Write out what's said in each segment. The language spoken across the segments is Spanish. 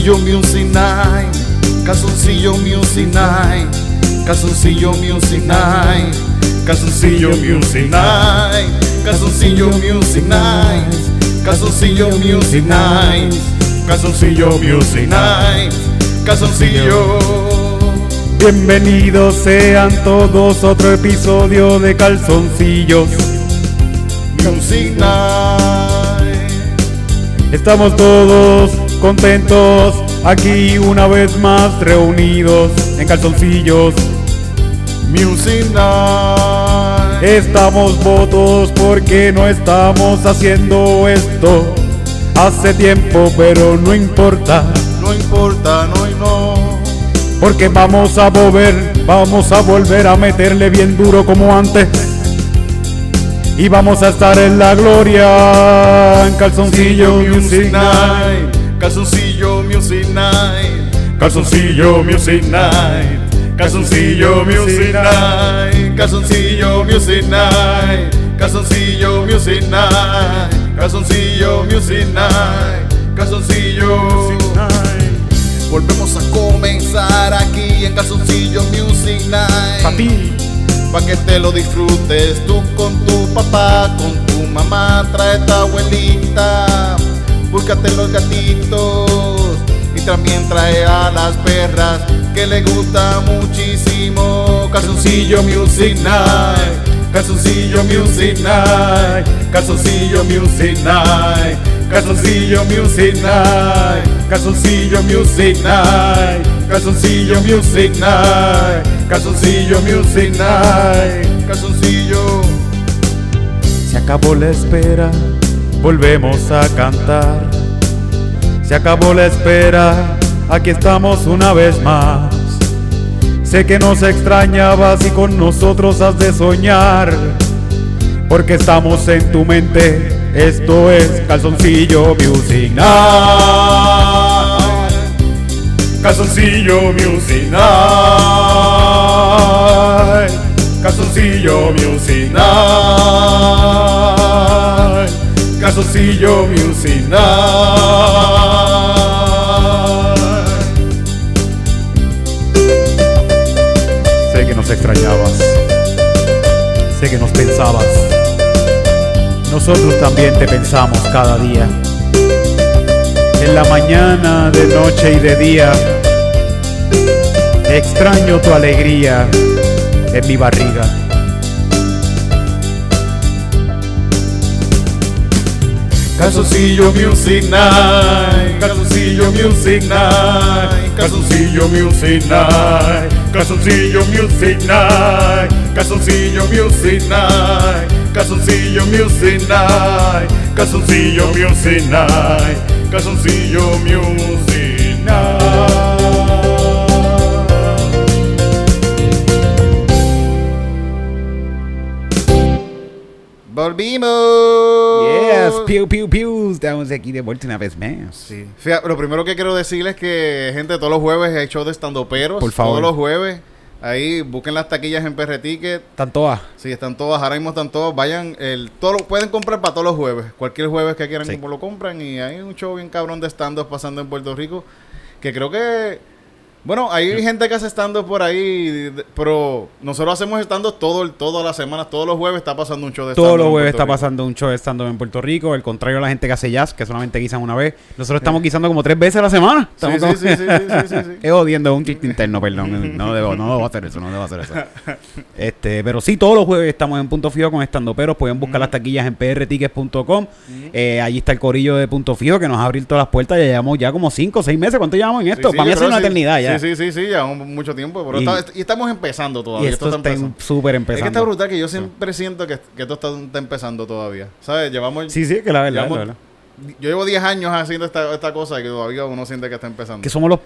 Calzoncillo Music Night, Calzoncillo Music Night, Calzoncillo Music Night, Calzoncillo Music Night, Calzoncillo Music Night, Calzoncillo Music Night, Calzoncillo Music Night, Calzoncillo. Bienvenidos sean todos a otro episodio de Calzoncillos. Music Night. Estamos todos contentos aquí una vez más reunidos en Calzoncillos. Music Night. Estamos votos porque no estamos haciendo esto hace tiempo, pero no importa. No importa, no y no. Porque vamos a volver, vamos a volver a meterle bien duro como antes. Y vamos a estar en la gloria en Calzoncillo Music Night. Calzoncillo Music Night. Calzoncillo Music Night. Calzoncillo Music Night. Calzoncillo Music Night. Calzoncillo Music Night. Calzoncillo Music Night. Calzoncillo. Volvemos a comenzar aquí en Calzoncillo Music Night. Papi, Pa' que te lo disfrutes tú con tu papá, con tu mamá, trae tu abuelita, búscate los gatitos. Y también trae a las perras que le gusta muchísimo. Calzoncillo Music Night, Calzoncillo Music Night, Calzoncillo Music Night, Calzoncillo Music Night, Calzoncillo Music Night, Calzoncillo Music Night, Calzoncillo Music Night, Calzoncillo. se acabó la espera, volvemos a cantar. Se acabó la espera, aquí estamos una vez más. Sé que nos extrañabas y con nosotros has de soñar. Porque estamos en tu mente, esto es Calzoncillo Music. Calzoncillo Music. Calzoncillo Music. Calzoncillo Music Night. Sé que nos extrañabas. Sé que nos pensabas. Nosotros también te pensamos cada día. En la mañana, de noche y de día. Extraño tu alegría en mi barriga. Calzoncillo Music Night, Calzoncillo Music Night, Calzoncillo Music Night, Calzoncillo Music Night, Calzoncillo Music Night, Calzoncillo Music Night, Music Music Night. Volvimos. Yes, piu, piu, piu. Estamos aquí de vuelta una vez más. Sí. Fíjate, lo primero que quiero decirles es que, gente, todos los jueves hay show de estando peros. Por favor. Todos los jueves. Ahí busquen las taquillas en PR Ticket. Están todas. Sí, están todas, ahora mismo están todas. Vayan, el, todo, pueden comprar para todos los jueves. Cualquier jueves que quieran Sí. como lo compran. Y hay un show bien cabrón de stand-up pasando en Puerto Rico. Que creo que. Bueno, hay gente que hace stand-up por ahí. de- Pero nosotros hacemos stand-up todo, todas las semanas. Todos los jueves está pasando un show de. Todos los jueves está Rico. pasando un show estando en Puerto Rico. El contrario a la gente que hace jazz, que solamente guisan una vez. Nosotros estamos guisando como tres veces a la semana. Sí, Estamos sí, como- sí, sí, sí, sí, sí. Es odiando un chiste interno, perdón. No debo, no debo hacer eso, no debo hacer eso. Este, pero sí, todos los jueves estamos en Punto Fijo con Estando Peros. Pueden buscar las taquillas en prtickets.com. Eh, allí está el corillo de Punto Fijo que nos ha abierto las puertas. Ya llevamos ya como cinco o seis meses. ¿Cuánto llevamos en esto? Sí, sí, Para mí hace una sí. eternidad ya. Sí, sí, sí, sí, llevamos mucho tiempo. Pero Y- está- y estamos empezando todavía. y esto está empezando. súper Es que está empezando. brutal que yo siempre siento que, que esto está, está empezando todavía. ¿Sabes? Llevamos. Sí, sí, que la verdad, llevamos- la verdad. Yo llevo 10 años haciendo esta, esta cosa y que todavía uno siente que está empezando. que somos los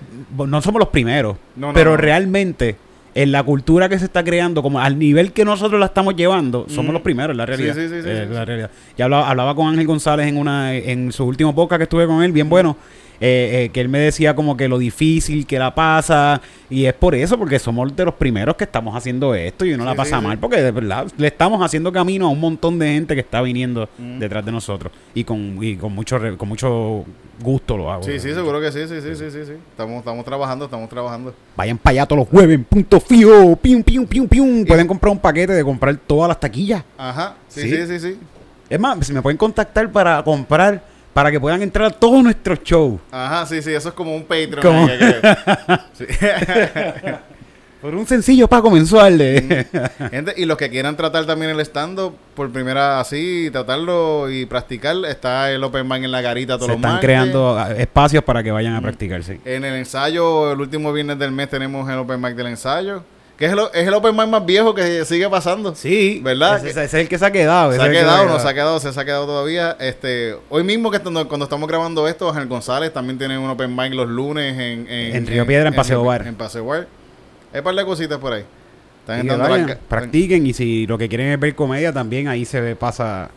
no somos los primeros, No, no, pero no. realmente en la cultura que se está creando, como al nivel que nosotros la estamos llevando, somos Mm. los primeros, la realidad. sí, sí, sí, Eh, sí, la realidad. Ya hablaba, hablaba con Ángel González en una en su último podcast que estuve con él, bien bueno, eh, eh, que él me decía como que lo difícil que la pasa. Y es por eso, porque somos de los primeros que estamos haciendo esto y uno la pasa sí, mal, porque de verdad le estamos haciendo camino a un montón de gente que está viniendo Mm. detrás de nosotros. Y con, y con mucho con mucho gusto lo hago. Sí, sí, seguro que sí, sí, sí, sí, sí, sí. Estamos, estamos trabajando, estamos trabajando. Vayan para allá todos los jueves, punto fijo, pium, pium, pium, pium. Pueden comprar un paquete de comprar todas las taquillas. Ajá, sí, Sí. sí, sí, sí. Es más, si me pueden contactar para comprar, para que puedan entrar a todos nuestros shows. Ajá, sí, sí, eso es como un Patreon. Como-. Por un sencillo pago mensual de... Gente, y los que quieran tratar también el stand-up por primera así, tratarlo y practicar, está el Open Mic en la garita todos Se los están martes. creando ah, espacios para que vayan a practicar, sí. En el ensayo, el último viernes del mes tenemos el Open Mic del ensayo. Que es el, es el Open Mic más viejo que sigue pasando. Sí, ¿Verdad? Ese, ese es el que se ha quedado. Se ha quedado, no se ha quedado, se ha quedado todavía. Este, hoy mismo que estando- cuando estamos grabando esto, Ángel González también tiene un open mic los lunes en, En Río Piedra, en Paseo Bar. En Paseo Bar. Hay un par de cositas por ahí. Están Y vayan, ca- practiquen y si lo que quieren es ver comedia también ahí se pasa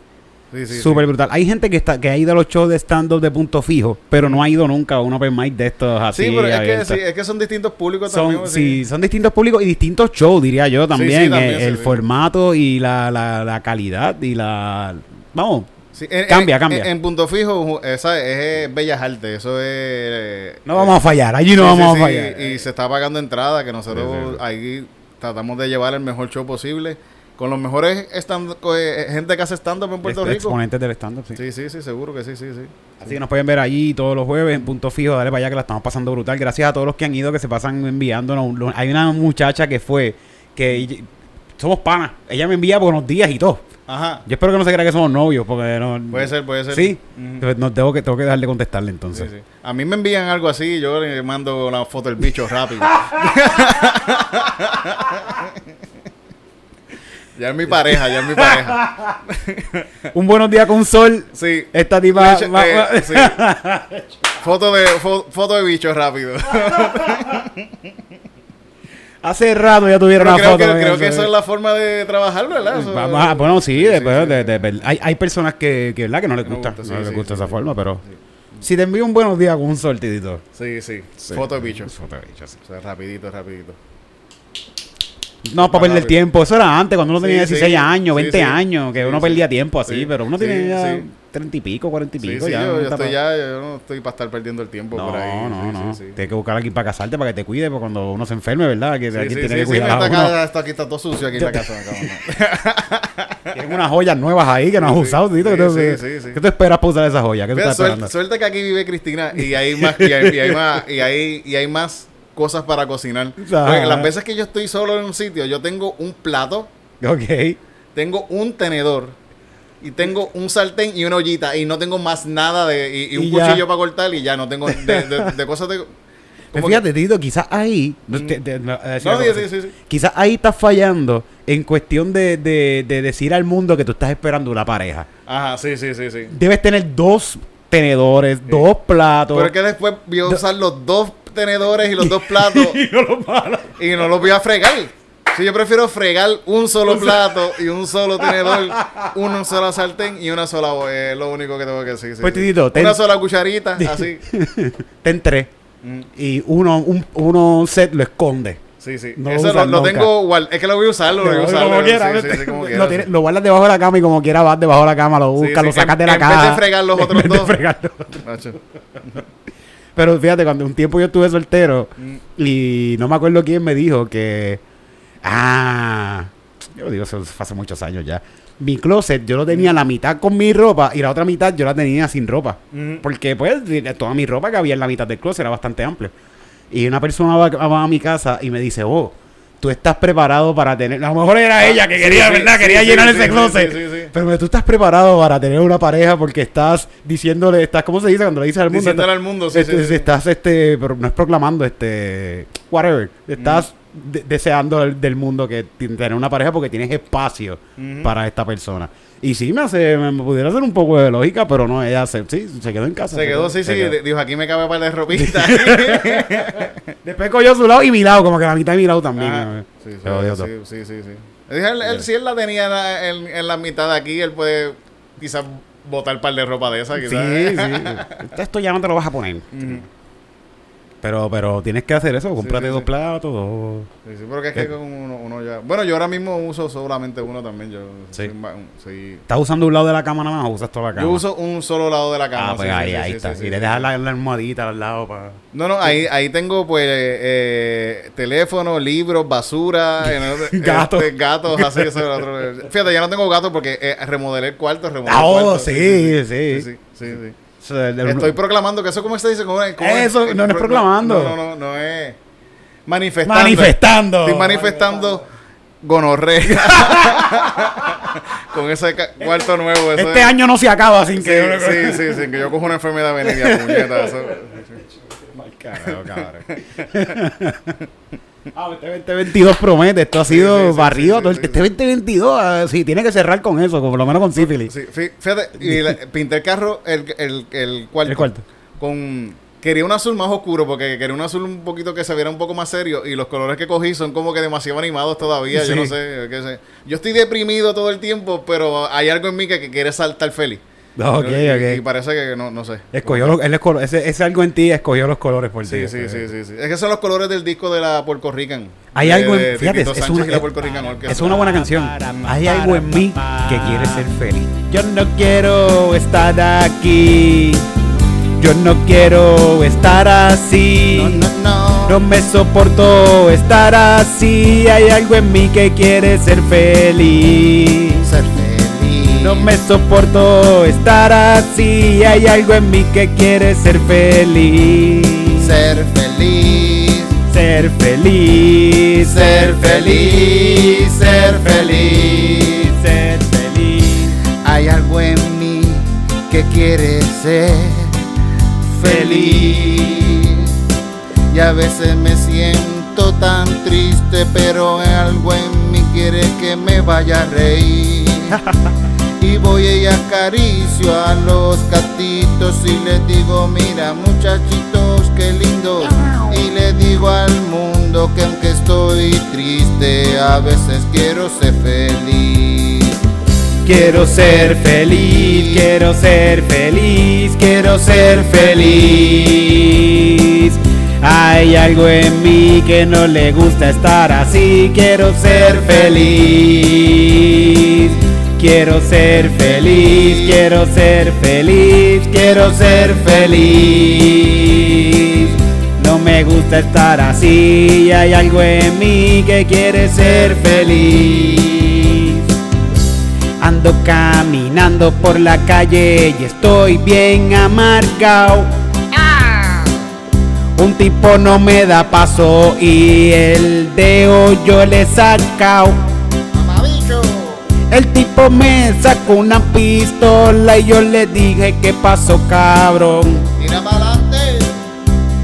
Sí, sí, sí. súper brutal. Hay gente que está que ha ido a los shows de stand-up de punto fijo, pero no ha ido nunca a un open mic de estos así. Sí, pero es que, es que son distintos públicos son, también. sí, son distintos públicos y distintos shows, diría yo también. sí, también, el formato y la, la, la calidad y la... Vamos, Sí, en- Cambia, en- cambia. En, en punto fijo, esa es, Bellas Artes. Eso es. eh, no vamos a fallar, allí no sí, vamos sí, a fallar. Y se está pagando entrada, que nosotros ahí tratamos de llevar el mejor show posible. Con los mejores stand eh, gente que hace stand-up en Puerto Ex- Rico. Exponentes del stand-up, sí. Sí, sí, sí, seguro que sí, sí, sí. Así que nos pueden ver allí todos los jueves en punto fijo, dale para allá que la estamos pasando brutal. Gracias a todos los que han ido, que se pasan enviándonos. Hay una muchacha que fue, que somos panas, ella me envía buenos días y todo. Ajá. Yo espero que no se crea que somos novios, porque no... Puede ser, puede ser. Sí. Entonces, no, tengo que, tengo que dejar de contestarle Sí, entonces. sí. A mí me envían algo así, yo le mando la foto del bicho rápido. ya es mi pareja, ya es mi pareja. Un buenos días con sol. Sí. Esta tipa... Va- eh, sí. Foto de fo- foto de bicho rápido. Hace rato ya tuvieron una foto. que, creo eso, que esa eh. es la forma de trabajar, ¿verdad? Eso- Vamos a- bueno, sí, Sí, después sí, de- de- de- hay, hay personas que, que, ¿verdad? que no les gusta, no les gusta esa forma, pero si te envío un buenos días con un sortidito. Sí, sí. Foto de bicho. Foto de bicho, sí. O sea, rapidito, rapidito. No, para perder tiempo. Eso era antes, cuando uno tenía Sí, 16 sí, años, sí, 20 sí. años, que uno perdía tiempo así, Sí, pero uno tiene ya sí. 30 y pico, 40 y pico. ya, yo, está estoy pa- ya, yo no estoy para estar perdiendo el tiempo No, por ahí. no, no. Tienes que buscar aquí para casarte, para que te cuide, porque cuando uno se enferme, ¿verdad? Que aquí tiene que cuidar esto aquí está todo sucio aquí en la casa. Tienen unas joyas nuevas ahí que no has usado, ¿Qué, tú- sí, sí, sí. ¿Qué tú esperas para usar esas joyas? ¿Qué tú estás suerte, esperando? suerte que aquí vive Cristina y hay más, y hay, más, y hay más cosas para cocinar. Porque las veces que yo estoy solo en un sitio, yo tengo un plato, Ok. tengo un tenedor y tengo un sartén y una ollita y no tengo más nada de y, y un Y cuchillo para cortar y ya no tengo de, de- de cosas de como fíjate, Tito, quizás ahí. no, te- te- no, eh, No, sí, sí, sí. sí, sí, sí. Quizás ahí estás fallando en cuestión de, de- de decir al mundo que tú estás esperando una pareja. Ajá, sí, sí, sí, sí. Debes tener dos tenedores, dos platos. Pero es que después voy a usar los dos tenedores y los dos platos Y no y los voy a fregar. Si yo prefiero fregar un solo plato y un solo tenedor, una sola sartén y una sola es lo único que tengo que decir. sí, Pues, sí. Titito, ten- Una sola cucharita, así. Ten tres. Mm, Y uno, un, uno set lo esconde. Sí, sí. No Eso lo tengo guard- Es que lo voy a usar, lo voy a usar. como quiera, sí, sí, ¿viste? sí, como lo, quiera, guardas debajo de la cama y como quiera vas debajo de la cama, lo buscas, lo sacas en- de la en vez caja. de fregar los En otros vez de dos. fregar los otros. Nacho. Pero fíjate, cuando un tiempo yo estuve soltero Mm. y no me acuerdo quién me dijo que. Ah, yo digo, eso fue hace muchos años ya. Mi closet yo lo tenía la mitad con mi ropa y la otra mitad yo la tenía sin ropa. Mm. Porque pues toda mi ropa que había en la mitad del closet era bastante amplio. Y una persona va, va a mi casa y me dice, oh, tú estás preparado para tener... A lo mejor era ella que sí, quería, sí, ¿verdad? sí, quería llenar ese closet. Pero tú estás preparado para tener una pareja porque estás diciéndole, estás, ¿cómo se dice cuando le dices al mundo? Diciéndole Estás- al mundo, sí, este. Estás, este, pero no es proclamando, este, whatever. Estás Mm. de- deseando del, del mundo que tener una pareja porque tienes espacio para esta persona. Y sí, me hace, me, pudiera hacer un poco de lógica, pero no, ella se, sí, se quedó en casa. Se quedó, sí, se sí. quedó. Dijo, aquí me cabe para de ropita. Después cogió su lado y mi lado, como que la mitad de mi lado también. Ajá. Sí, sí, sí, sí, sí, sí. Él, él- él- si él la tenía en la, en- en la mitad de aquí, él puede quizás botar un par de ropa de esa, Sí, quizás. sí. Esto ya no te lo vas a poner. Pero, pero tienes que hacer eso. Cómprate sí, dos sí. platos, dos. Sí, sí, porque es que con uno, uno ya... Bueno, yo ahora mismo uso solamente uno también. Yo Sí. soy ¿Estás usando un lado de la cama nada más o usas toda la cama? Yo uso un solo lado de la cama. Ah, pues ahí, ahí está. y le dejas la, la almohadita al lado para... No, no, ahí, ahí tengo pues eh, teléfono, libros, basura, eh, Gatos. este, gatos, así, eso, lo otro. Fíjate, ya no tengo gatos porque eh, remodelé el cuarto, remodelé Ah, el oh, cuarto. sí, sí, sí. sí, sí, sí. Sea, el- Estoy proclamando que eso, ¿cómo se dice? ¿Cómo? ¿Cómo Eso, no, no es proclamando. No, no, no, no es manifestando. Manifestando. Estoy manifestando gonorrea. Con ese cuarto nuevo. Eso Este es- año no se acaba sin Sí, que... sí, sí, sí, que yo cojo una enfermedad venérea, puñeta. Eso. Mal carajo, cabrón. Ah, este 2022 promete, esto ha sido sí, sí, barrido. sí, este 2022, ah, sí, tiene que cerrar con eso, por lo menos con sífilis. Sí, fí- fíjate, y la- pinté el carro, el, el, el cuarto. El cuarto. Con, quería un azul más oscuro porque quería un azul un poquito que se viera un poco más serio y los colores que cogí son como que demasiado animados todavía. Yo no sé, qué sé. Yo estoy deprimido todo el tiempo, pero hay algo en mí que, que quiere saltar feliz. Ok, y, y ok. parece que no, no sé. Escogió los, él esco- ese, ese algo en ti escogió los colores por ti. Sí, sí, sí, sí, sí. Es que son los colores del disco de la Puerto Rican. Hay De- algo en, de fíjate, es una, Rican es una buena canción. Hay algo en mí que quiere ser feliz. Yo no quiero estar aquí. Yo no quiero estar así. No, no, No me soporto estar así. Hay algo en mí que quiere ser feliz. Ser feliz. No me soporto estar así. Hay algo en mí que quiere ser feliz. Ser feliz. Ser feliz. Ser feliz. Ser feliz. Ser feliz. Hay algo en mí que quiere ser feliz. Y a veces me siento tan triste, pero algo en mí quiere que me vaya a reír. Y voy y acaricio a los gatitos y les digo, mira muchachitos, qué lindos. Y le digo al mundo que aunque estoy triste, a veces quiero ser feliz. Quiero ser feliz, quiero ser feliz, quiero ser feliz. Hay algo en mí que no le gusta estar así, quiero ser feliz. Quiero ser feliz, quiero ser feliz, quiero ser feliz. No me gusta estar así, hay algo en mí que quiere ser feliz. Ando caminando por la calle y estoy bien amargado. Un tipo no me da paso y el dedo yo le he sacado. El tipo me sacó una pistola y yo le dije que pasó cabrón. Tira para adelante.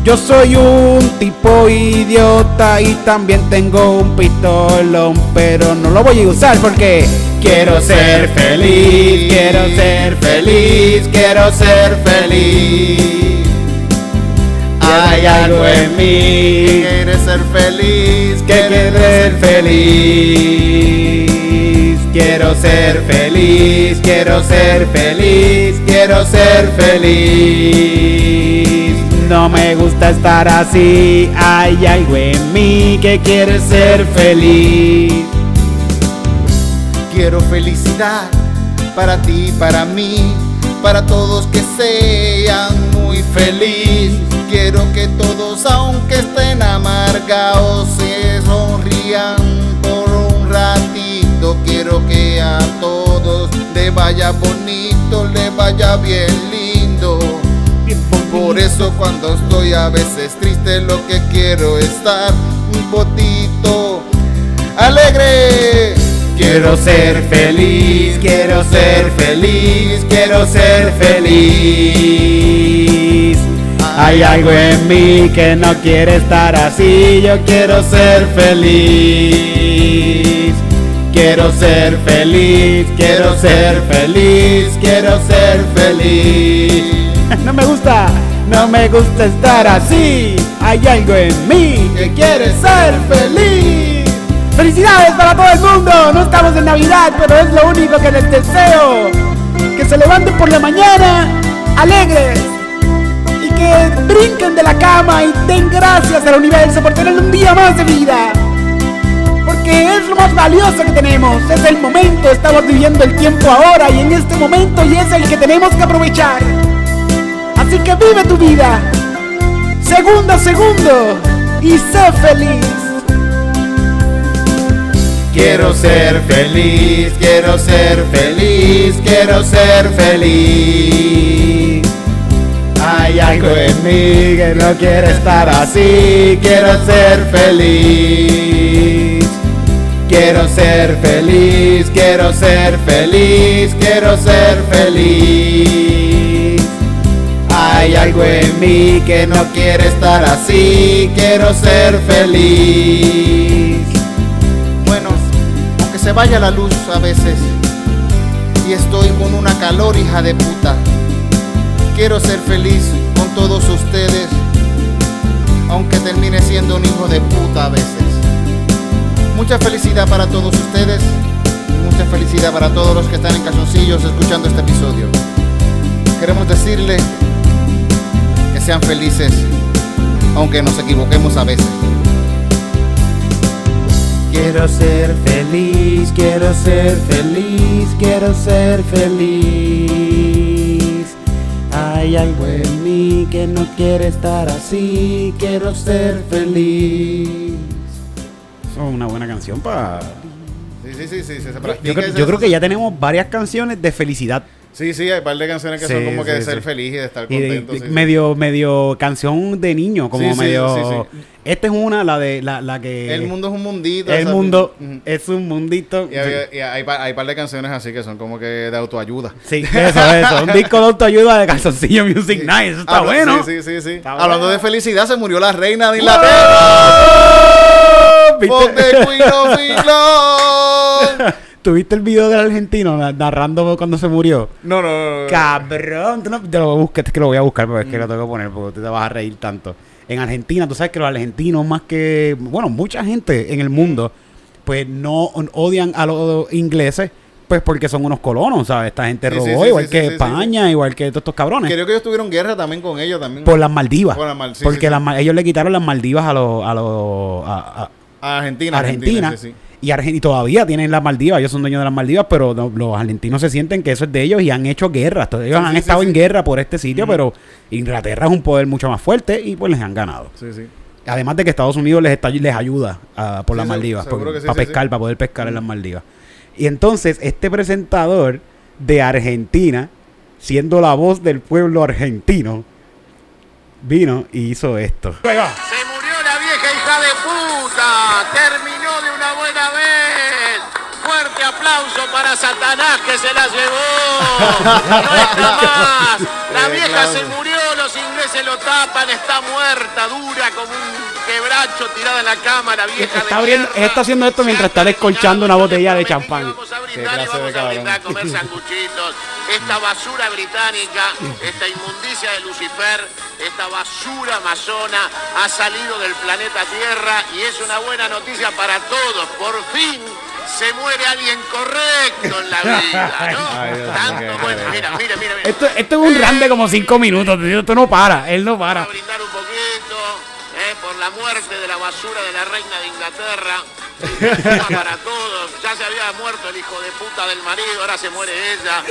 Yo soy un tipo idiota y también tengo un pistolón, pero no lo voy a usar porque quiero ser feliz, quiero ser feliz, quiero ser feliz. Hay algo en mí Quiere ser feliz. que quiere ser feliz. Quiero ser feliz, quiero ser feliz, quiero ser feliz. No me gusta estar así, hay algo en mí que quiere ser feliz. Quiero felicidad para ti, para mí, para todos que sean muy felices. Quiero que todos, aunque estén amargados, se sonrían que a todos les vaya bonito, les vaya bien lindo. Por eso cuando estoy a veces triste lo que quiero es estar un poquito alegre. Quiero ser feliz, quiero ser feliz, quiero ser feliz. Hay algo en mí que no quiere estar así, yo quiero ser feliz. Quiero ser feliz, quiero ser feliz, quiero ser feliz. No me gusta, no me gusta estar así. Hay algo en mí que quiere ser feliz. ¡Felicidades para todo el mundo! No estamos en Navidad, pero es lo único que les deseo. que se levanten por la mañana alegres y que brinquen de la cama y den gracias al universo por tener un día más de vida. Porque es lo más valioso que tenemos, es el momento, estamos viviendo el tiempo ahora y en este momento y es el que tenemos que aprovechar. Así que vive tu vida, segundo a segundo, y sé feliz. Quiero ser feliz, quiero ser feliz, quiero ser feliz. Hay algo en mí que no quiere estar así, quiero ser feliz. Quiero ser feliz, quiero ser feliz, quiero ser feliz. Hay algo en mí que no quiere estar así, quiero ser feliz. Bueno, aunque se vaya la luz a veces y estoy con una calor hija de puta, quiero ser feliz con todos ustedes, aunque termine siendo un hijo de puta a veces. Mucha felicidad para todos ustedes, mucha felicidad para todos los que están en calzoncillos escuchando este episodio. Queremos decirle que sean felices, aunque nos equivoquemos a veces. Quiero ser feliz, quiero ser feliz, quiero ser feliz. Hay algo en mí que no quiere estar así, quiero ser feliz. Eso es una buena canción para... Sí, sí, sí, sí, se Yo, creo- yo que ya tenemos varias canciones de felicidad. Sí, sí, hay un par de canciones que son como que de ser sí. feliz y de estar Y de- contento. medio, medio canción de niño, como medio... Esta es una, la de la, la que... El mundo es un mundito. El mundo es un mundito. Y, hay, y hay, hay par de canciones así que son como que de autoayuda. Sí, eso, eso. Un disco de autoayuda de Calzoncillo Music Night. Eso está Habla- bueno. Sí, sí, sí. Hablando bueno. de felicidad, se murió la reina de Inglaterra. ¿Viste? ¿Tuviste el video del argentino na- narrando cuando se murió? No, no, no. no. Cabrón, tú no, te lo busques, es que lo voy a buscar, pero es que lo tengo que poner porque te vas a reír tanto. En Argentina, tú sabes que los argentinos, más que, bueno, mucha gente en el mundo, pues no odian a los ingleses, pues porque son unos colonos, ¿sabes? Esta gente robó, sí, sí, igual que España, igual que todos estos cabrones. Creo que ellos tuvieron guerra también con ellos también. Por las Maldivas. Por las Mal- porque las ellos le quitaron las Maldivas a los... A los a- a- Argentina. Argentina. sí, sí. Y, Argen- y todavía tienen las Maldivas, ellos son dueños de las Maldivas, pero no- los argentinos se sienten que eso es de ellos y han hecho guerra. Entonces, ellos Sí, han sí, estado sí, en sí. guerra por este sitio, pero Inglaterra es un poder mucho más fuerte y pues les han ganado. Sí, sí. Además de que Estados Unidos les, está, les ayuda ah, por Sí, las Maldivas, sí, para sí, pescar, sí. para poder pescar en las Maldivas. Y entonces, este presentador de Argentina, siendo la voz del pueblo argentino, vino y hizo esto. Satanás que se la llevó. No está más. La vieja se murió, los ingleses lo tapan, está muerta, dura como un quebracho tirada en la cama, la vieja Está de abriendo- está haciendo esto mientras está descolchando una botella de champán. Vamos a brindar y vamos a brindar, a comer sanguchitos. Esta basura británica, esta inmundicia de Lucifer, esta basura amazona ha salido del planeta Tierra y es una buena noticia para todos. Por fin se muere alguien correcto en la vida, ¿no? Ay, Dios mío, Tanto, bueno, mira, mira, mira. mira. Esto, esto es un run de como cinco minutos, tío. Esto no para, él no Vamos para. a brindar un poquito eh, por la muerte de la basura de la reina de Inglaterra. para todos. Ya se había muerto el hijo de puta del marido, ahora se muere ella.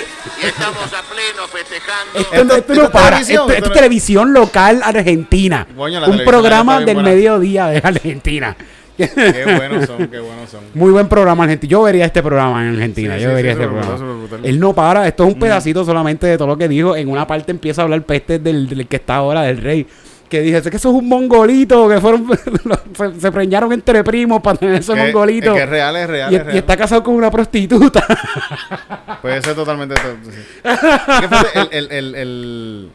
Y estamos a pleno festejando. Esto, Esto- esto esto no es para. televisión, Esto, esto esto es televisión local argentina. Coño, un programa del buena. mediodía de Argentina. Qué buenos son, qué buenos son. Muy buen programa argentino. Yo vería este programa en Argentina. Sí, yo sí, vería sí, este programa. brutal. Él no para. Esto es un pedacito solamente de todo lo que dijo. En una parte empieza a hablar peste del, del que está ahora, del rey. Que dije, es que eso es un mongolito. Que fueron se, se preñaron entre primos para tener ese Que- mongolito. es que es real, es real, y, es real. y está casado con una prostituta. Puede ser totalmente. to- sí. El-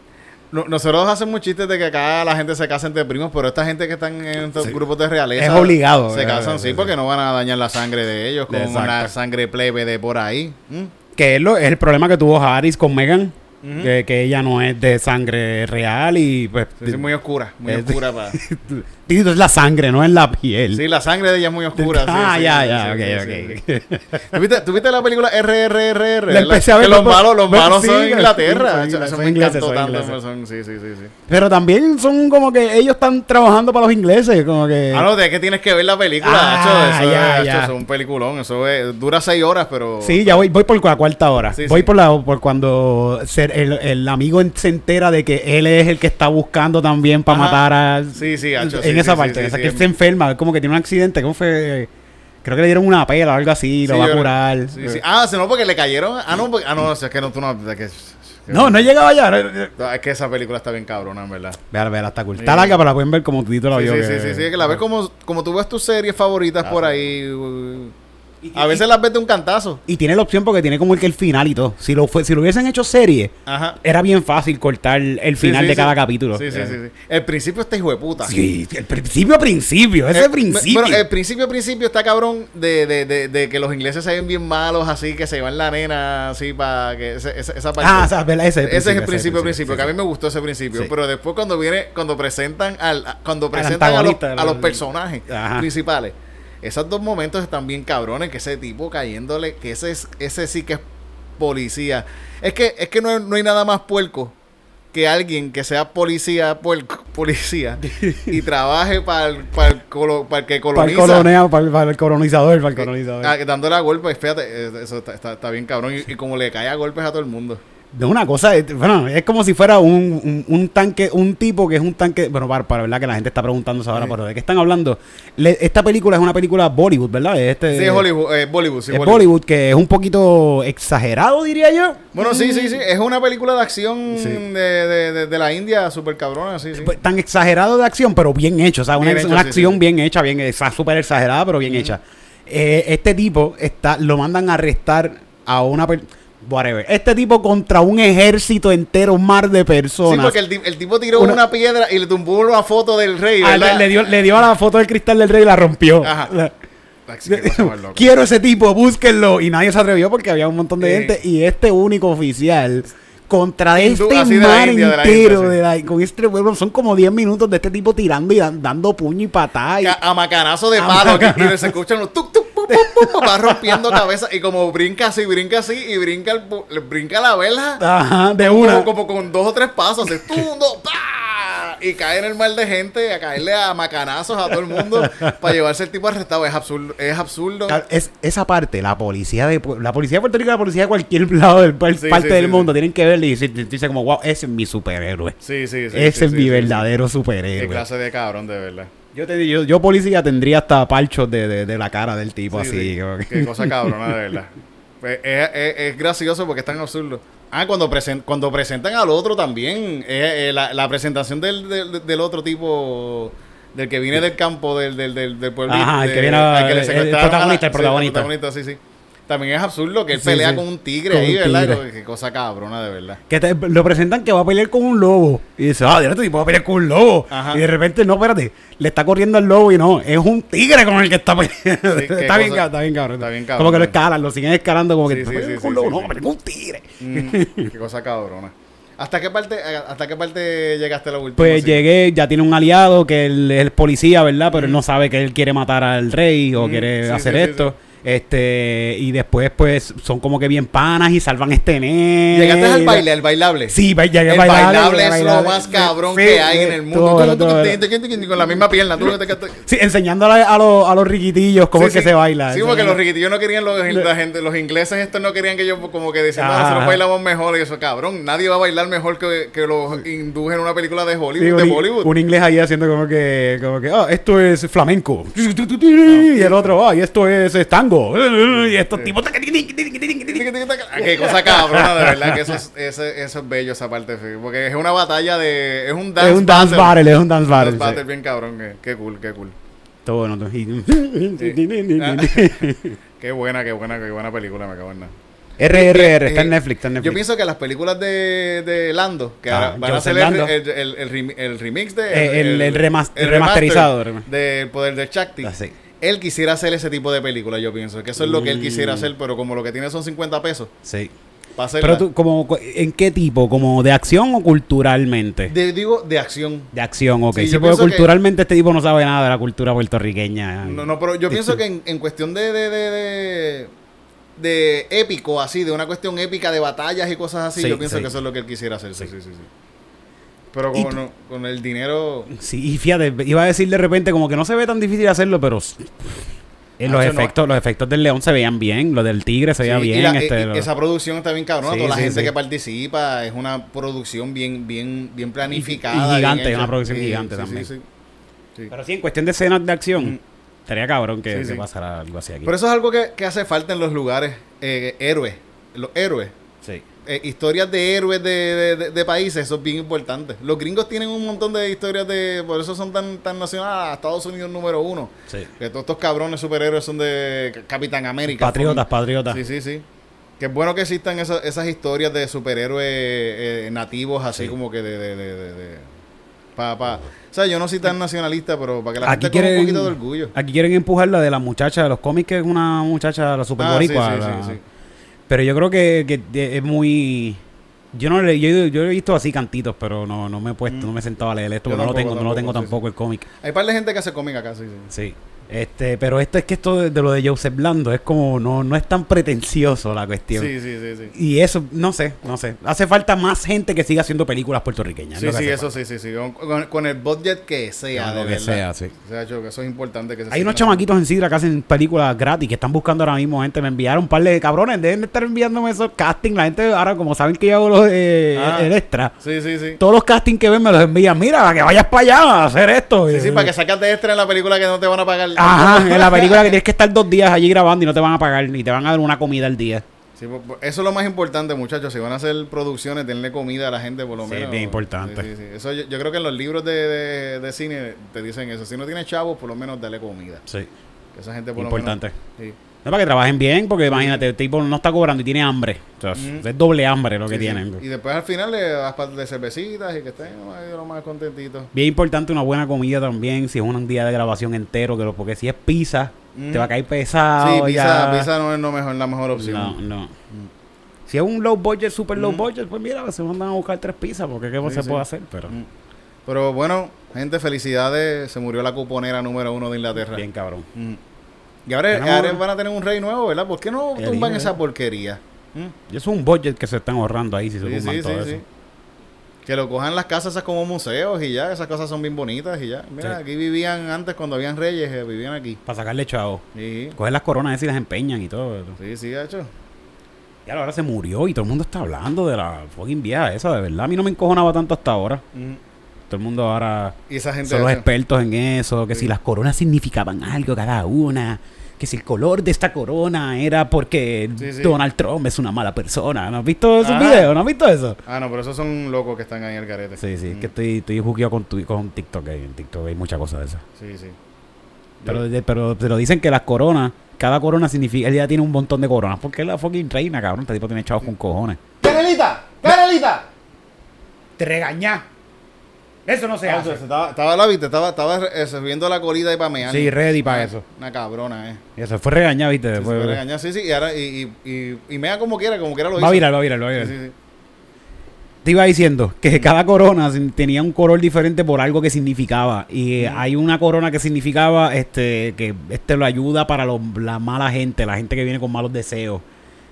no- nosotros hacemos chistes de que acá la gente se casa entre primos, pero esta gente que están en estos grupos de realeza. Es obligado, Se eh, casan, eh, sí, porque no van a dañar la sangre de ellos con Exacto. una sangre plebe de por ahí. ¿Mm? que es, lo, es el problema que tuvo Harris con Meghan. que, que ella no es de sangre real y pues... Sí, sí, muy oscura, muy Es- oscura para. Tito es la sangre, no es la piel. Sí, la sangre de ella es muy oscura. ah, sí, ya, sí, ya, ok, ok. sí. ¿Tú viste, tú viste la película RRRR? La empecé a ver Que los malos, los malos son Inglaterra. Eso- me ingleses, encantó son tanto. son- sí, sí, sí. Pero también son como que ellos están trabajando para los ingleses, como que... Ah, no, de que tienes que ver la película, Ah, eso, ya, es, ya. hacho, eso es un peliculón. Eso es- dura seis horas, pero. Sí, ya voy, voy por la cuarta hora. Voy por la por cuando ser- el, el amigo se entera de que él es el que está buscando también para matar a Sí, sí, hacho, en sí, esa sí, parte, sí, esa sí, que sí. se enferma, como que tiene un accidente, ¿cómo fue? Creo que le dieron una pela o algo así, lo va a curar. Ah, sí, no, porque le cayeron. Ah, no, porque- ah, no, es que no, tú no. que, No, no llegaba ya. No, Es que esa película está bien cabrona, en verdad. Vea, vea, está cool. Está larga, pero la pueden ver como título Sí, vio. sí, sí, sí, sí, que la ves como, como tú ves tus series favoritas por ahí. A veces las ves de un cantazo. Y tiene la opción porque tiene como el que el final y todo. Si lo fue, si lo hubiesen hecho serie, Ajá. era bien fácil cortar el final sí, de sí. cada capítulo. Sí, sí, sí, sí. El principio está hijo de puta. Sí, el principio a principio, ese Eh, principio. Bueno, el principio a principio está cabrón de, de, de, de que los ingleses se ven bien malos, así que se van la nena, así para que ese- esa, esa parte. ah, o sea, ese, ese es el principio, ese principio, que a mí me gustó ese principio. Sí. Pero después cuando viene, cuando presentan al, a- cuando presentan a los, a los el- personajes Ajá. principales, esos dos momentos están bien cabrones, que ese tipo cayéndole, que ese es, ese sí que es policía. Es que, es que no, hay- no hay nada más puerco que alguien que sea policía, puerco, policía, y trabaje para el, para el, colo- para el que Para el, coloniza. colonea, para, el- para el colonizador, para el colonizador. Ah, dándole a golpes, fíjate, eh, eso está, está- está bien cabrón. Y, y como le cae a golpes a todo el mundo. De una cosa, eh, bueno, es como si fuera un, un, un tanque, un tipo que es un tanque, bueno, para, para verdad que la gente está preguntándose ahora, Sí. pero ¿de qué están hablando? Le- esta película es una película Bollywood, ¿verdad? Este, Sí, es Hollywood, eh, Bollywood, sí, es Bollywood. Bollywood, que es un poquito exagerado, diría yo. Bueno, sí, sí, sí. Es una película de acción Sí. de, de, de, de la India, súper cabrona, sí, sí. Tan exagerado de acción, pero bien hecho. O sea, una, hecho, una sí, acción bien hecha, bien súper exagerada, pero bien hecha. Eh, este tipo está, lo mandan a arrestar a una whatever. Este tipo contra un ejército entero, un mar de Sí, personas. porque el, el tipo tiró Una- una, piedra y le tumbó una foto del rey, Ah, ¿verdad? le, le dio, le dio a la foto del cristal del rey y la rompió. Ajá. La- sí, loca. Quiero ese tipo, búsquenlo. Y nadie se atrevió porque había un montón de Sí. gente. Y este único oficial contra Hindú, este la mar India, de la entero, India, sí. de la- con este pueblo, son como 10 minutos de este tipo tirando y dan- dando puño y patada. y- Ca- A macanazo de A palo, y se escuchan los tuk, va rompiendo cabeza y como brinca así, brinca así y brinca, el, brinca la vela. Ajá, de como, una. como con dos o tres pasos, de tum, dos, y cae en el mar de gente, a caerle a macanazos a todo el mundo para llevarse el tipo arrestado. Es absurdo, es absurdo. Claro, Es, esa parte, la policía de la policía de Puerto Rico y la policía de cualquier lado del Sí, parte sí, del sí, mundo tienen que verle y decir, dice como, wow, ese es mi superhéroe. Sí, sí, sí. ese es mi verdadero superhéroe. Qué clase de cabrón, de verdad. Yo, te, digo, yo, yo policía tendría hasta parchos de, de, de la cara del tipo Sí, así. sí. como que- Qué cosa cabrona, de verdad. Pues, es, es- es gracioso porque es tan absurdo. Ah, cuando, presen- cuando presentan al otro también, eh, eh, la, la presentación del, del, del otro tipo, del que viene del campo, del, del, del, del pueblo. Ajá, el que viene el secuestraron a la- protagonista, el protagonista. sí, sí. También es absurdo que él Sí, pelea sí. con un tigre Con ahí, un ¿verdad? tigre. Qué cosa cabrona, de verdad. Que te- lo presentan que va a pelear con un lobo. Y dice, ah, este tipo va a pelear con un lobo. Ajá. Y de repente, no, espérate, le está corriendo al lobo y no, es un tigre con el que está peleando. Sí, está, bien, está bien cabrón. está bien cabrón, Como que lo escalan, lo siguen escalando como que está con un lobo. no, con un tigre. Mm, qué cosa cabrona. ¿Hasta qué parte, hasta qué parte llegaste a la última? Pues llegué, ya tiene un aliado que él es el policía, ¿verdad? Pero él no sabe que él quiere matar al rey o Mm, quiere sí, hacer sí, sí, esto. Este, y después, pues, son como que bien panas y salvan este nene. ¿Llegaste al baile, al bailable? Sí, ba- llegué El al bailable. bailable es lo bailable. más cabrón que hay en el mundo. todo, todo. Con la misma pierna. tú. Sí, enseñando a, los, a los riquitillos cómo Sí, es que sí. se baila. Sí, porque los riquitillos no querían, los, la gente, los ingleses estos no querían que ellos como que decían, "Ah, nosotros bailamos mejor y eso, cabrón. Nadie va a bailar mejor que, que los hindúes en una película de Hollywood. Sí, de Bollywood. un inglés ahí haciendo como que, como que, ah, esto es flamenco. Y el otro, ah, y esto es, es Y estos tipos. Ah, Qué cosa cabrona, de verdad que eso es, eso es bello esa parte. sí, Porque es una batalla de... Es un dance Es un dance battle, es un dance Un battle. dance battle sí. bien cabrón. que- Qué cool, qué cool. Todo bueno. y- Qué buena, qué buena, qué buena película, me cago en nada. RRR, está Eh, en Netflix, está en Yo Netflix. pienso que las películas de, de Lando, que Ah, van a hacer el, el, el- el remi- el remix de. Eh, el- el remas- el remasterizado. Del poder de Shakti. Ah, sí. Él quisiera hacer ese tipo de película, yo pienso. Que eso es lo que él quisiera Mm. hacer, pero como lo que tiene son 50 pesos, Sí. Pero tú, como, ¿en qué tipo? ¿Como de acción o culturalmente? De, De- digo, de acción. acción, ok. Sí, porque que- culturalmente este tipo no sabe nada de la cultura puertorriqueña. No, no, pero yo pienso que en, en cuestión de, de, de, de, de épico, así, de una cuestión épica de batallas y cosas así, Sí, yo pienso sí. que eso es lo que él quisiera hacer. Sí, sí, sí. Pero ¿Y como tú- no- con el dinero... Sí, y fíjate, iba a decir de repente como que no se ve tan difícil hacerlo, pero s- eh, los no. efectos, los efectos del león se veían bien, los del tigre se veía Sí, y bien. la- este, y- lo- esa producción está bien cabrona. Sí, Toda la sí, gente que participa es una producción bien, bien, bien y planificada. bien gigante, una producción gigante también. Pero sí, en cuestión de escenas de acción, Mm. estaría cabrón que, que pasara algo así aquí. Pero eso es algo que, que hace falta en los lugares. eh, héroes. Los héroes. sí. Eh, historias de héroes de, de- de- de países, eso es bien importante. Los gringos tienen un montón de historias de. Por eso son tan, tan nacionales. Ah, Estados Unidos número uno. Sí. Que todos estos cabrones superhéroes son de Capitán América. Patriotas, patriotas. Sí, sí, sí. Que es bueno que existan esas, esas historias de superhéroes eh, nativos, así Sí. como que de. pa, pa. O sea, yo no soy tan nacionalista, pero para que la Aquí gente tenga un quieren, poquito de orgullo. aquí quieren empujar la de la muchacha de los cómics, que es una muchacha, la super Ah, sí, boricua, sí, la- sí, sí. Pero yo creo que, que es muy... Yo no le, yo, yo he visto así cantitos, pero no, no me he puesto, no me he sentado a leer esto, porque no lo tampoco, tengo, no lo tengo tampoco, sí, tampoco el cómic. Hay par de gente que hace cómic acá, sí, sí. Sí. Este, pero esto es que esto de, de lo de Joseph Blando es como no, no es tan pretencioso la cuestión. Sí, sí, sí, sí. Y eso, no sé, no sé. Hace falta más gente que siga haciendo películas puertorriqueñas. Sí, sí, eso falta. sí, sí, sí. Con, el budget que sea, Con de lo que verdad. sea, sí. O sea, yo, que eso es importante que se Hay unos chamaquitos en Sidra que hacen películas gratis, que están buscando ahora mismo gente. Me enviaron un par de cabrones, deben de estar enviándome esos castings. La gente ahora, como saben que yo hago los, eh, Ah. el extra, Sí, sí, sí. todos los castings que ven me los envían. Mira, para que vayas para allá a hacer esto. Sí, sí, para que sacas de extra en la película que no te van a pagar. Ajá, en la película que tienes que estar dos días allí grabando y no te van a pagar, ni te van a dar una comida al día. Sí, pues, pues, eso es lo más importante, muchachos. Si van a hacer producciones, denle comida a la gente, por lo Sí, menos. es bien importante. Sí, sí, sí. Eso yo, yo creo que en los libros de, de- de cine te dicen eso. Si no tienes chavos, por lo menos dale comida. Sí, esa gente por importante. lo menos. Sí. No para que trabajen bien, porque imagínate, el tipo no está cobrando y tiene hambre. O sea, Ujú. Es doble hambre lo que Sí, sí. tienen. Y después al final le das par de cervecitas y que estén lo más contentitos. Bien importante una buena comida también, si es un día de grabación entero, que lo, porque si es pizza, Mm. te va a caer pesado. sí, pizza, ya. pizza no es no mejor, la mejor opción. No, no. Si es un low budget, super low budget, pues mira, se mandan a buscar tres pizzas, porque qué Sí, se puede hacer, pero Mm. Pero bueno, gente, felicidades. Se murió la cuponera número uno de Inglaterra. bien cabrón. Mm. Y ahora, van a tener un rey nuevo, ¿verdad? ¿Por qué no tumban esa porquería? ¿Mm? Y eso es un budget que se están ahorrando ahí, si se Sí, tumban sí, todo sí, eso. sí. Que lo cojan las casas esas como museos y ya, esas cosas son bien bonitas y ya. Mira, aquí vivían antes cuando habían reyes, eh, vivían aquí. Para sacarle chavo. Sí, Coger las coronas esas y las empeñan y todo. sí, sí, hecho. Y ahora se murió y todo el mundo está hablando de la fucking vieja esa, de verdad. A mí no me encojonaba tanto hasta ahora. Todo el mundo ahora Y esa gente. son los expertos en eso, que Sí. si las coronas significaban algo cada una, que si el color de esta corona era porque Sí, sí. Donald Trump es una mala persona. ¿No has visto esos Ajá. videos? ¿No has visto eso? Ah, no, pero esos son locos que están ahí en el carete. Sí, sí, Mm. que estoy, estoy jugueado con, tu- con TikTok. ahí. En TikTok hay muchas cosas de esas. Sí, sí. Pero, de- pero, pero dicen que las coronas, cada corona significa, él ya tiene un montón de coronas. Porque es la fucking reina, cabrón. Este tipo tiene chavos con cojones. ¡Canelita! ¡Canelita! Te regañá. Eso no se se estaba, estaba la viste, estaba, estaba eh, sirviendo la colita y para mear. Sí, ready para eso. Una cabrona, eh. Y eso fue regañado, ¿viste? Sí, fue regañar, sí, sí, y ahora, y, y, y, y mea como quiera, como quiera lo hizo. va a virar, va a virar, va a virar. sí, sí. Te iba diciendo que cada corona tenía un color diferente por algo que significaba. Y hay una corona que significaba este que este lo ayuda para los- la mala gente, la gente que viene con malos deseos.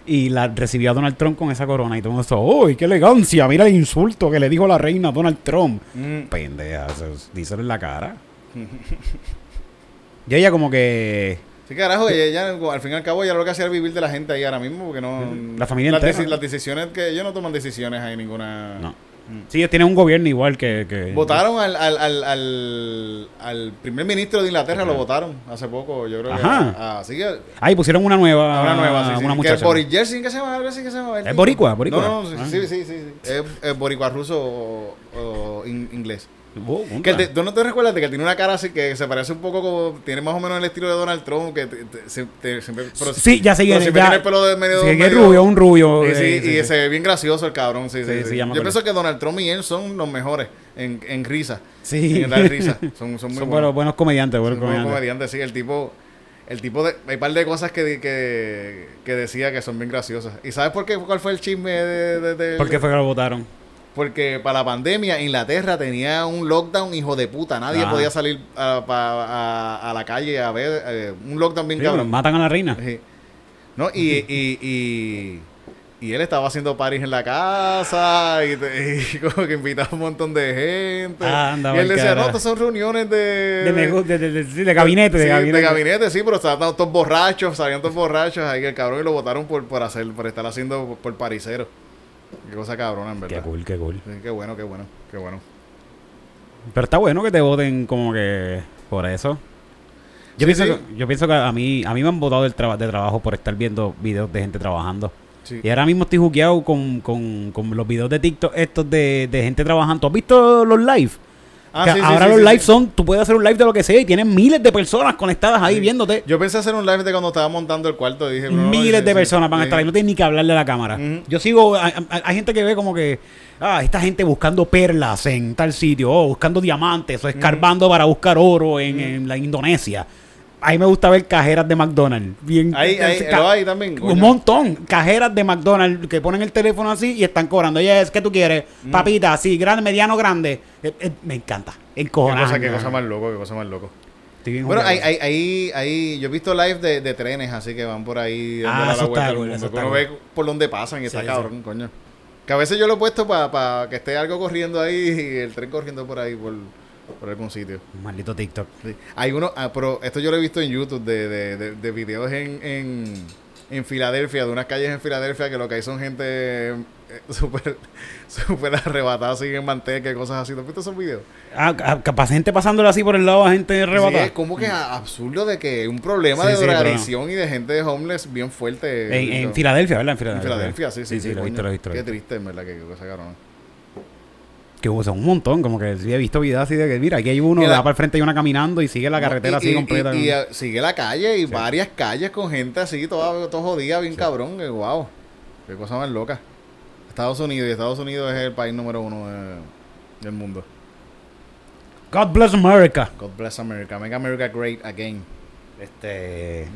Y la recibió a Donald Trump con esa corona. Y todo el mundo ¡Uy, qué elegancia! Mira el insulto que le dijo la reina a Donald Trump. Mm. Pendeja, díselo en la cara. y ella como que... Sí, carajo, ella, ella, al fin y al cabo, ya lo que hacía era vivir de la gente ahí ahora mismo, porque no... La familia las, entera. las decisiones que ellos no toman decisiones ahí ninguna... No. Sí, ellos tienen un gobierno igual que... que Votaron al, al, al, al, al primer ministro de Inglaterra, lo votaron hace poco, yo creo Ajá. que... Ah, sí, que- Ahí pusieron una nueva... una nueva, sí, sí. Una que muchacha. Boris Jeltsin, ¿qué se llama? Algo así que se llama. el ¿Es boricua? ¿Boricua? No, no, sí, Ah. sí, sí, sí, sí. Es, es boricua ruso o, o in- inglés. Oh, Que te- ¿Tú no te recuerdas de que él tiene una cara así que se parece un poco como... Tiene más o menos el estilo de Donald Trump, que te- se- siempre... pero- Sí, ya siempre ya- tiene el pelo de medio... Sí, es rubio, un rubio. Eh, sí, sí, y sí. se ve bien gracioso el cabrón, sí, sí, Sí, Yo pienso que Donald Trump y él son los mejores en, en risa. Sí. En dar risa. Son, son muy Son buenos, buenos. buenos comediantes, buenos Son comediantes. comediantes, sí, el tipo... el tipo de. Hay un par de cosas que, que, que decía que son bien graciosas. ¿Y sabes por qué? ¿Cuál fue el chisme de, de- de- ¿Por qué fue que lo votaron? Porque para la pandemia Inglaterra tenía un lockdown hijo de puta. Nadie Ajá. podía salir a, pa- a- a la calle a ver. eh, un lockdown bien Sí, cabrón. matan a la reina. Sí. ¿No? Y, y, y, y él estaba haciendo paris en la casa y, te- y como que invitaba a un montón de gente. Ah, anda, y él decía, cara. no, estas son reuniones de... De, de, de- gabinete, de Sí, gabinete. de gabinete, sí, pero estaban todos borrachos, salían todos borrachos ahí el cabrón y lo votaron por, por hacer, por estar haciendo por, por parisero. Qué cosa cabrona, en Qué verdad. cool, qué cool. Sí, qué bueno, qué bueno, qué bueno. Pero está bueno que te voten como que por eso. Yo, Sí, pienso, sí. Que, yo pienso que a mí, a mí me han votado del traba- de trabajo por estar viendo videos de gente trabajando. Sí. Y ahora mismo estoy juqueado con, con, con los videos de TikTok estos de, de gente trabajando. ¿Tú has visto los live? Ah, Que sí, sí, ahora sí, los sí, live sí. son, tú puedes hacer un live de lo que sea y tienes miles de personas conectadas ahí viéndote. Yo pensé hacer un live de cuando estaba montando el cuarto. Dije, Miles de personas van a estar ahí, no tienes ni que hablarle a la cámara. Yo sigo, hay, hay- hay gente que ve como que, ah, esta gente buscando perlas en tal sitio, o buscando diamantes, o escarbando para buscar oro en, en la Indonesia. A mí me gusta ver cajeras de McDonald's. Bien, Ahí, ahí, ca- lo hay también. un coño. montón. Cajeras de McDonald's que ponen el teléfono así y están cobrando. Oye, es que tú quieres? Mm. Papita, así, grande, mediano, grande. Eh, eh, me encanta. Qué Encojonante. cosa, qué cosa más loco, qué cosa más loco. Estoy bien Bueno, hay, hay, hay, hay- yo he visto live de, de trenes, así que van por ahí dándole Ah, la eso vuelta está al cool, mundo, eso que está uno cool. ve por dónde pasan y está Sí, cabrón, coño. Que a veces yo lo he puesto para que esté algo corriendo ahí y el tren corriendo por ahí, por, por algún sitio. Maldito TikTok. Sí. Hay uno, ah, pero esto yo lo he visto en YouTube de, de, de, de videos en, en, en Filadelfia, de unas calles en Filadelfia que lo que hay son gente eh, súper súper arrebatada, así en manteca y cosas así. ¿Tú has visto esos videos? Ah, ah, capaz gente pasándolo así por el lado a gente Sí, arrebatada. es como que absurdo de que un problema Sí, de sí, no. drogadicción y de gente de homeless bien fuerte. En, en Filadelfia, ¿verdad? En en Filadelfia, Filadelfia, sí, sí, sí. lo visto, lo visto. Qué triste, en verdad, que qué cosa cabrona. Que usa un montón, como que sí he visto videos así de que, mira, aquí hay uno, Mira. da para el frente y una caminando y sigue la carretera Y- así y- completa. Y, como- sigue la calle y varias calles con gente así, toda, toda jodida, bien cabrón. Que wow. Qué cosa más loca. Estados Unidos, y Estados Unidos es el país número uno de- del mundo. God bless America. God bless America. Make America great again. Este.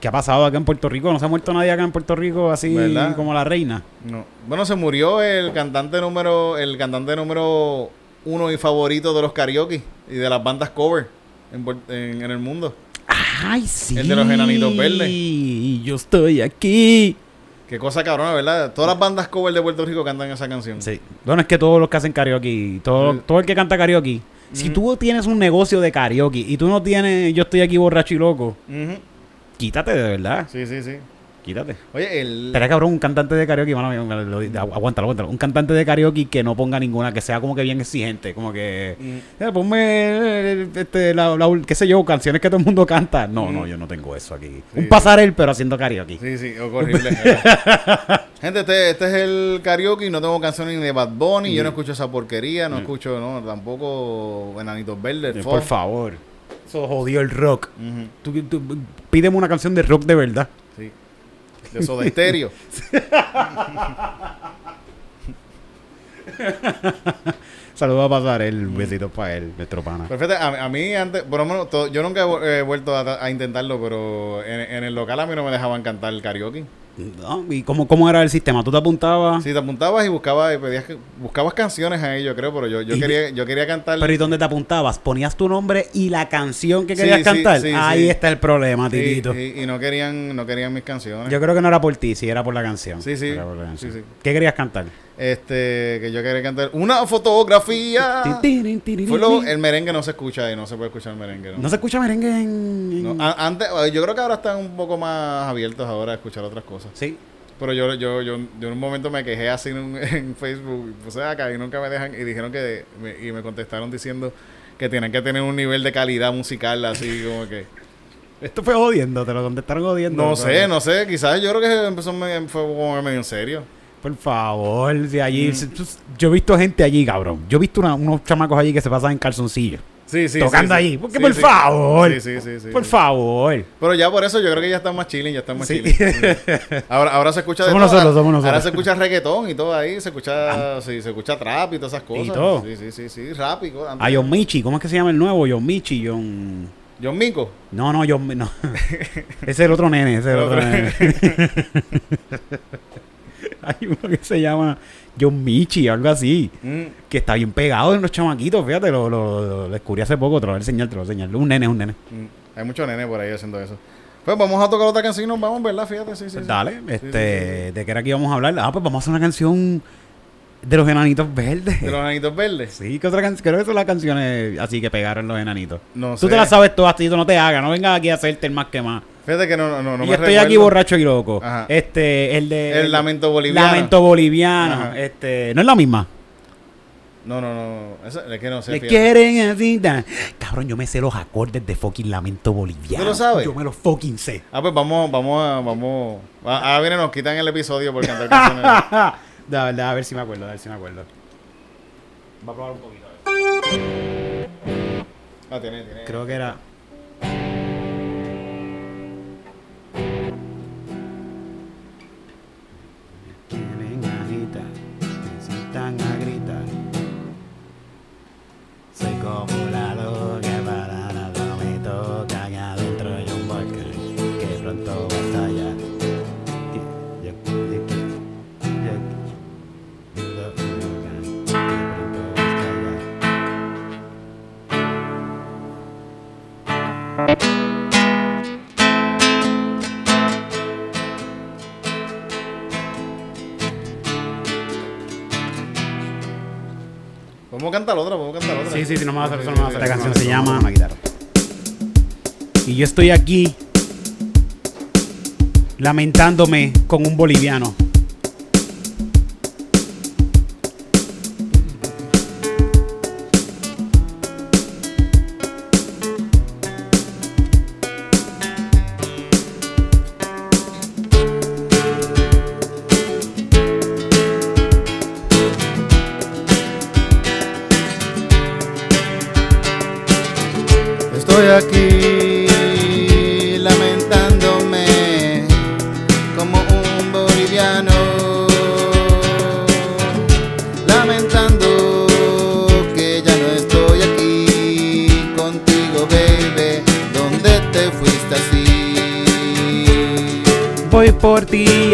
¿Qué ha pasado acá en Puerto Rico? No se ha muerto nadie acá en Puerto Rico así ¿Verdad? como la reina. No. Bueno, se murió el cantante número, el cantante número uno y favorito de los karaoke y de las bandas cover en, Puer- en- en el mundo. Ay, sí. El de los enanitos verdes. Y yo estoy aquí. Qué cosa cabrona, ¿verdad? Todas las bandas cover de Puerto Rico cantan esa canción. Sí. Bueno, es que todos los que hacen karaoke, todo, todo el que canta karaoke. Si tú tienes un negocio de karaoke y tú no tienes, yo estoy aquí borracho y loco. Quítate de verdad. Sí, sí, sí. Quítate. Oye, el... Pero cabrón, un cantante de karaoke, mano, agu- aguántalo, aguántalo. Un cantante de karaoke que no ponga ninguna, que sea como que bien exigente, como que Mm. eh, ponme eh, este, la, la- qué sé yo, canciones que todo el mundo canta. No, no, yo no tengo eso aquí. Sí. Un pasarel, pero haciendo karaoke. Sí, sí, horrible. Gente, este, este es el karaoke y no tengo canciones ni de Bad Bunny. Mm. Yo no escucho esa porquería, no escucho, no, tampoco Enanitos Verdes. Eh. Por favor. Eso jodió el rock. Tú, tú- pídeme una canción de rock de verdad. sí. De Soda Stereo. Saludos a pasar el besito para él, nuestro pana. Perfecto, a, a mí antes, por lo menos, to- yo nunca he vu- he vuelto a, a intentarlo, pero en, en el local a mí no me dejaban cantar el karaoke. No, ¿Y cómo, cómo era el sistema? ¿Tú te apuntabas? Si te apuntabas y buscabas, y pedías, buscabas canciones ahí, yo creo, pero yo, yo Y- quería, yo quería cantar. Pero ¿y dónde te apuntabas? ¿Ponías tu nombre y la canción que Sí, querías sí, cantar? sí, Ahí sí. está el problema, Sí, titito. sí, y no querían, no querían mis canciones. Yo creo que no era por ti, sí era por la canción. Sí, sí. Era por la canción. Sí, sí. ¿Qué querías cantar? Este, que yo quería cantar una fotografía. Fue lo- el merengue no se escucha ahí, no se puede escuchar merengue. ¿no? No se escucha merengue en... en- No, a- antes, yo creo que ahora están un poco más abiertos ahora a escuchar otras cosas. Sí. Pero yo, yo, yo, yo en un momento me quejé así en, un- en Facebook, puse acá y nunca me dejan, y dijeron que, me- y me contestaron diciendo que tienen que tener un nivel de calidad musical así como que... Esto fue jodiendo, te lo contestaron jodiendo. No sé, no sé, quizás yo creo que empezó me- fue como medio en serio. Por favor, de Mm. allí. Yo he visto gente allí, cabrón. Yo he visto una- unos chamacos allí que se pasan en calzoncillos. Sí, sí, tocando sí, sí. allí. Porque Sí, por sí. favor. Sí, sí, sí, sí, por sí. favor. Pero ya por eso yo creo que ya están más chilling, ya están más Sí. chilling. Ahora, ahora se escucha de Somos todo. nosotros, somos Ahora nosotros. se escucha reggaetón y todo ahí, se escucha, sí, se escucha trap y todas esas cosas. todo. Sí, sí, sí, sí, rap y cosas. A John Michi, ¿cómo es que se llama el nuevo? John Michi, John... John Mico. No, no, yo no. ese es el otro nene, ese es el otro nene. Hay uno que se llama John Michi, algo así. Mm, Que está bien pegado en los chamaquitos, fíjate, lo, lo, lo descubrí hace poco, te lo voy a enseñar, te lo voy a enseñar. Un nene, un nene. mm. Hay muchos nenes por ahí haciendo eso. Pues vamos a tocar otra canción y nos vamos, ¿verdad? Fíjate, sí, sí. Pues sí. dale, Sí, sí, este, ¿de qué era que íbamos a hablar? Ah, pues vamos a hacer una canción de los enanitos verdes. De los enanitos verdes. Sí, que otra canción, creo que son las canciones así que pegaron los enanitos. No Tú sé. te las sabes todas, tú no te hagas, no vengas aquí a hacerte el más que más. Fíjate que no, no, no y me estoy aquí borracho y loco. Ajá. Este, el de. El lamento boliviano. Lamento boliviano. Ajá. Este, no es la misma. No, no, no. Es que no sé. Le fíjate. quieren así. Cabrón, yo me sé los acordes de fucking lamento boliviano. ¿Tú lo sabes? Yo me los fucking sé. Ah, pues vamos, vamos a, vamos. Ah, Ahora viene, nos quitan el episodio por cantar canciones. da, da, a ver si me acuerdo, a ver si me acuerdo. Va a probar un poquito. a ver. Ah, tiene, tiene. Creo que era. Cantar otra, podemos cantar otra. Sí, sí, sí, no me va a hacer, no me va a hacer. Esta canción se llama vamos a guitarra. Y yo estoy aquí lamentándome con un boliviano.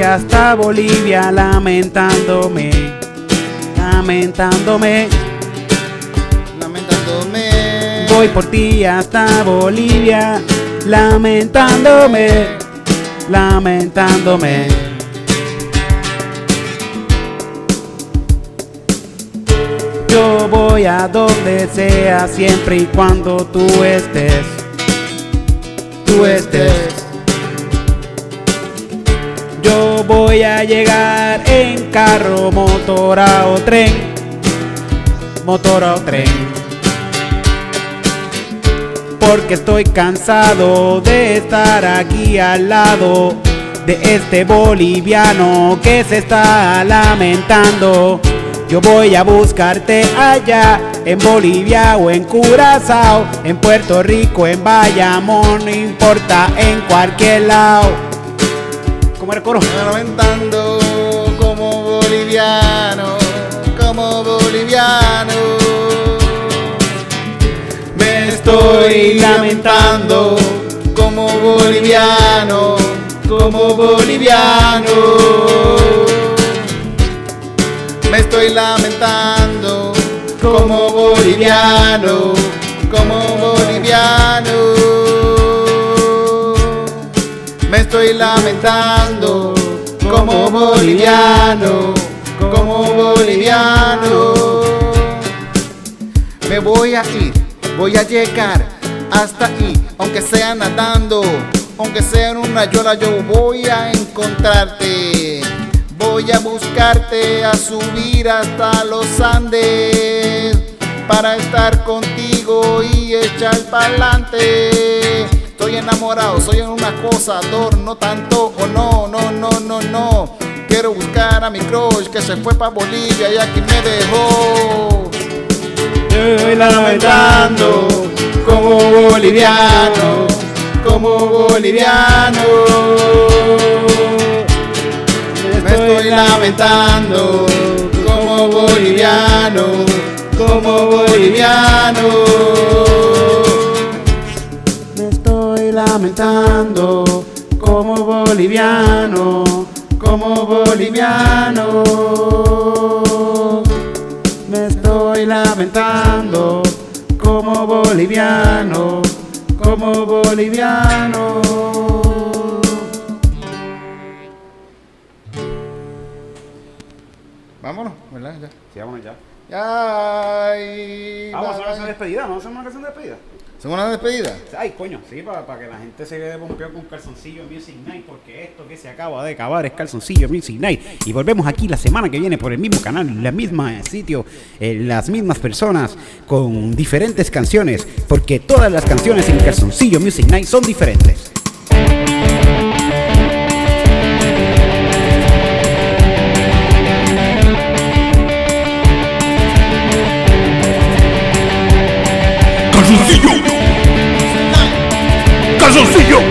Hasta Bolivia lamentándome, lamentándome. Lamentándome. Voy por ti hasta Bolivia lamentándome, lamentándome. Yo voy a donde sea siempre y cuando tú estés. Tú estés. Voy a llegar en carro, motora o tren. Motora o tren. Porque estoy cansado de estar aquí al lado de este boliviano que se está lamentando. Yo voy a buscarte allá en Bolivia o en Curazao, en Puerto Rico, en Bayamón, no importa, en cualquier lado. ¿Cómo era el coro? lamentando como boliviano, como boliviano. Me estoy lamentando como boliviano, como boliviano. Me estoy lamentando como boliviano, como boliviano. Me estoy lamentando como boliviano, como boliviano. Me voy a ir, voy a llegar hasta ahí, aunque sea nadando, aunque sea en una yola, yo voy a encontrarte. Voy a buscarte, a subir hasta los Andes para estar contigo y echar pa'lante. Estoy enamorado, soy en una cosa, no tanto o no, no, no, no, no. Quiero buscar a mi crush que se fue para Bolivia y aquí me dejó. Estoy Lamentando como boliviano, como boliviano. Me estoy lamentando como boliviano, como boliviano. Lamentando como boliviano, como boliviano. Me estoy lamentando como boliviano, como boliviano. Vámonos, ¿verdad? Ya. Sí, vámonos ya. Ya. Vamos a hacer una despedida, ¿vamos a hacer una canción de despedida? ¿Hacemos una despedida? Ay, coño, sí, para, que la gente se quede pompeo con Calzoncillo Music Night, porque esto que se acaba de acabar es Calzoncillo Music Night. Y volvemos aquí la semana que viene por el mismo canal, en el mismo sitio, eh, las mismas personas, con diferentes canciones, porque todas las canciones en Calzoncillo Music Night son diferentes. Calzoncillo. Calzoncillo.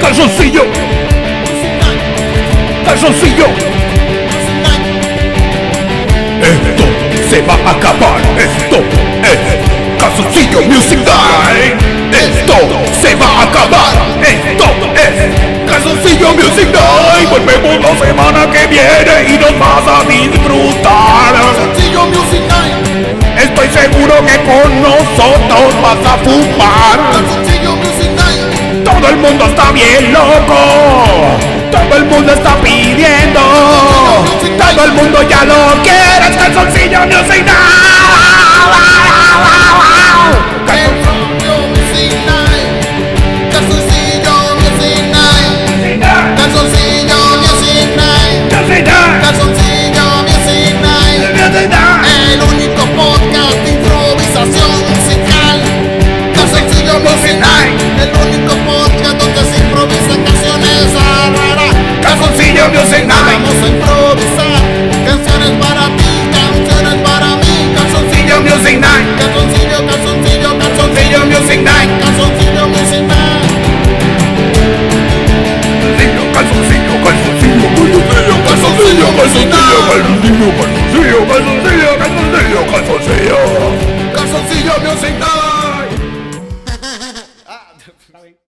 Calzoncillo. Calzoncillo. Esto se va a acabar. Esto es Calzoncillo Music Night. Esto se va a acabar. Esto es Calzoncillo Music Night. Volvemos la semana que viene y nos vas a disfrutar. Calzoncillo Music Night. Estoy seguro que con nosotros vas a fumar. Todo el mundo está bien loco. Todo el mundo está pidiendo. Todo el mundo ya lo quiere. Calzoncillo Music Night. 가서 내려가서 내려가서 내려가서 내려가서 내려가서 내려가서